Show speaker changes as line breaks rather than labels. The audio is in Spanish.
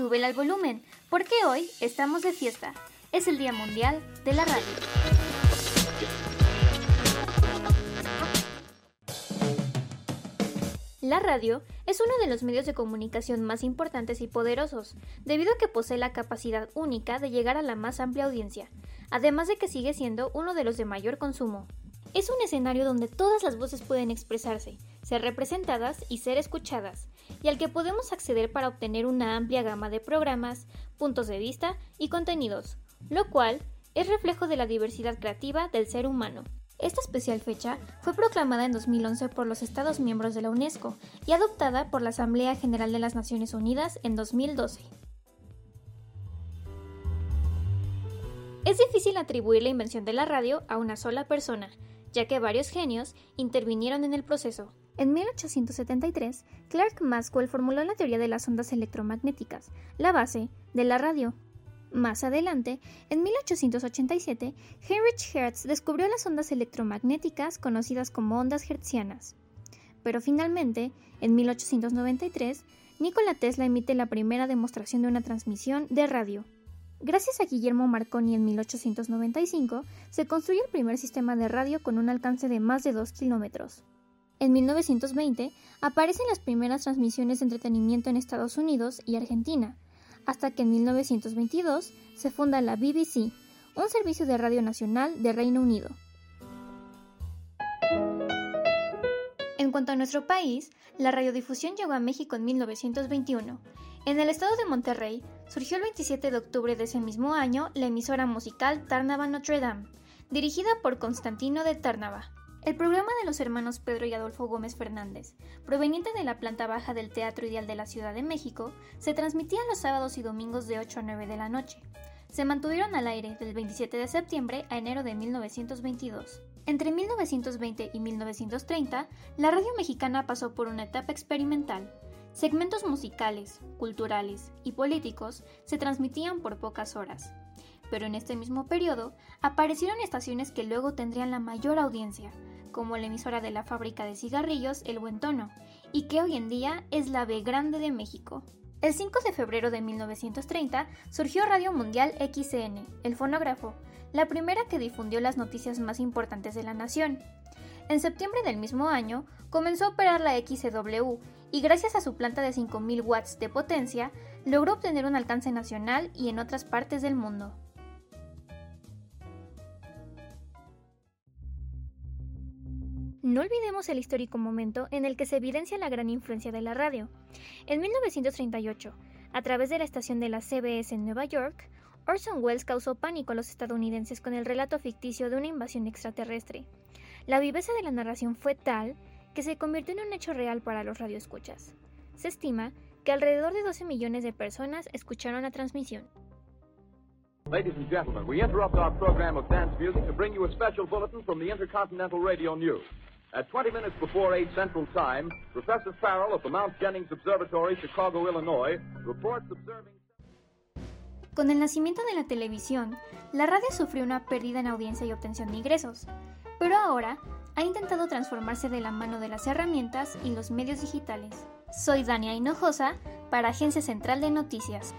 súbela al volumen, porque hoy estamos de fiesta. Es el Día Mundial de la Radio. La radio es uno de los medios de comunicación más importantes y poderosos, debido a que posee la capacidad única de llegar a la más amplia audiencia, además de que sigue siendo uno de los de mayor consumo. Es un escenario donde todas las voces pueden expresarse, ser representadas y ser escuchadas, y al que podemos acceder para obtener una amplia gama de programas, puntos de vista y contenidos, lo cual es reflejo de la diversidad creativa del ser humano. Esta especial fecha fue proclamada en 2011 por los Estados miembros de la UNESCO y adoptada por la Asamblea General de las Naciones Unidas en 2012. Es difícil atribuir la invención de la radio a una sola persona, ya que varios genios intervinieron en el proceso. En 1873, Clark Maxwell formuló la teoría de las ondas electromagnéticas, la base de la radio. Más adelante, en 1887, Heinrich Hertz descubrió las ondas electromagnéticas conocidas como ondas hertzianas. Pero finalmente, en 1893, Nikola Tesla emite la primera demostración de una transmisión de radio. Gracias a Guillermo Marconi en 1895, se construye el primer sistema de radio con un alcance de más de 2 kilómetros. En 1920 aparecen las primeras transmisiones de entretenimiento en Estados Unidos y Argentina, hasta que en 1922 se funda la BBC, un servicio de radio nacional de Reino Unido. En cuanto a nuestro país, la radiodifusión llegó a México en 1921. En el estado de Monterrey surgió el 27 de octubre de ese mismo año la emisora musical Tarnava Notre Dame, dirigida por Constantino de Tarnava. El programa de los hermanos Pedro y Adolfo Gómez Fernández, proveniente de la planta baja del Teatro Ideal de la Ciudad de México, se transmitía los sábados y domingos de 8 a 9 de la noche. Se mantuvieron al aire del 27 de septiembre a enero de 1922. Entre 1920 y 1930, la radio mexicana pasó por una etapa experimental. Segmentos musicales, culturales y políticos se transmitían por pocas horas. Pero en este mismo periodo aparecieron estaciones que luego tendrían la mayor audiencia, como la emisora de la fábrica de cigarrillos El Buen Tono, y que hoy en día es la B Grande de México. El 5 de febrero de 1930 surgió Radio Mundial XCN, el fonógrafo, la primera que difundió las noticias más importantes de la nación. En septiembre del mismo año comenzó a operar la XCW y gracias a su planta de 5.000 watts de potencia logró obtener un alcance nacional y en otras partes del mundo. No olvidemos el histórico momento en el que se evidencia la gran influencia de la radio. En 1938, a través de la estación de la CBS en Nueva York, Orson Welles causó pánico a los estadounidenses con el relato ficticio de una invasión extraterrestre. La viveza de la narración fue tal que se convirtió en un hecho real para los radioescuchas. Se estima que alrededor de 12 millones de personas escucharon la transmisión.
Ladies and gentlemen, we interrupt our program of dance music to bring you a special bulletin from the Intercontinental Radio News. At 20 minutes before 8 Central Time, Professor Farrell of the Mount Jennings Observatory, Chicago, Illinois, reports observing.
Con el nacimiento de la televisión, la radio sufrió una pérdida en audiencia y obtención de ingresos, pero ahora ha intentado transformarse de la mano de las herramientas y los medios digitales. Soy Dania Hinojosa para Agencia Central de Noticias.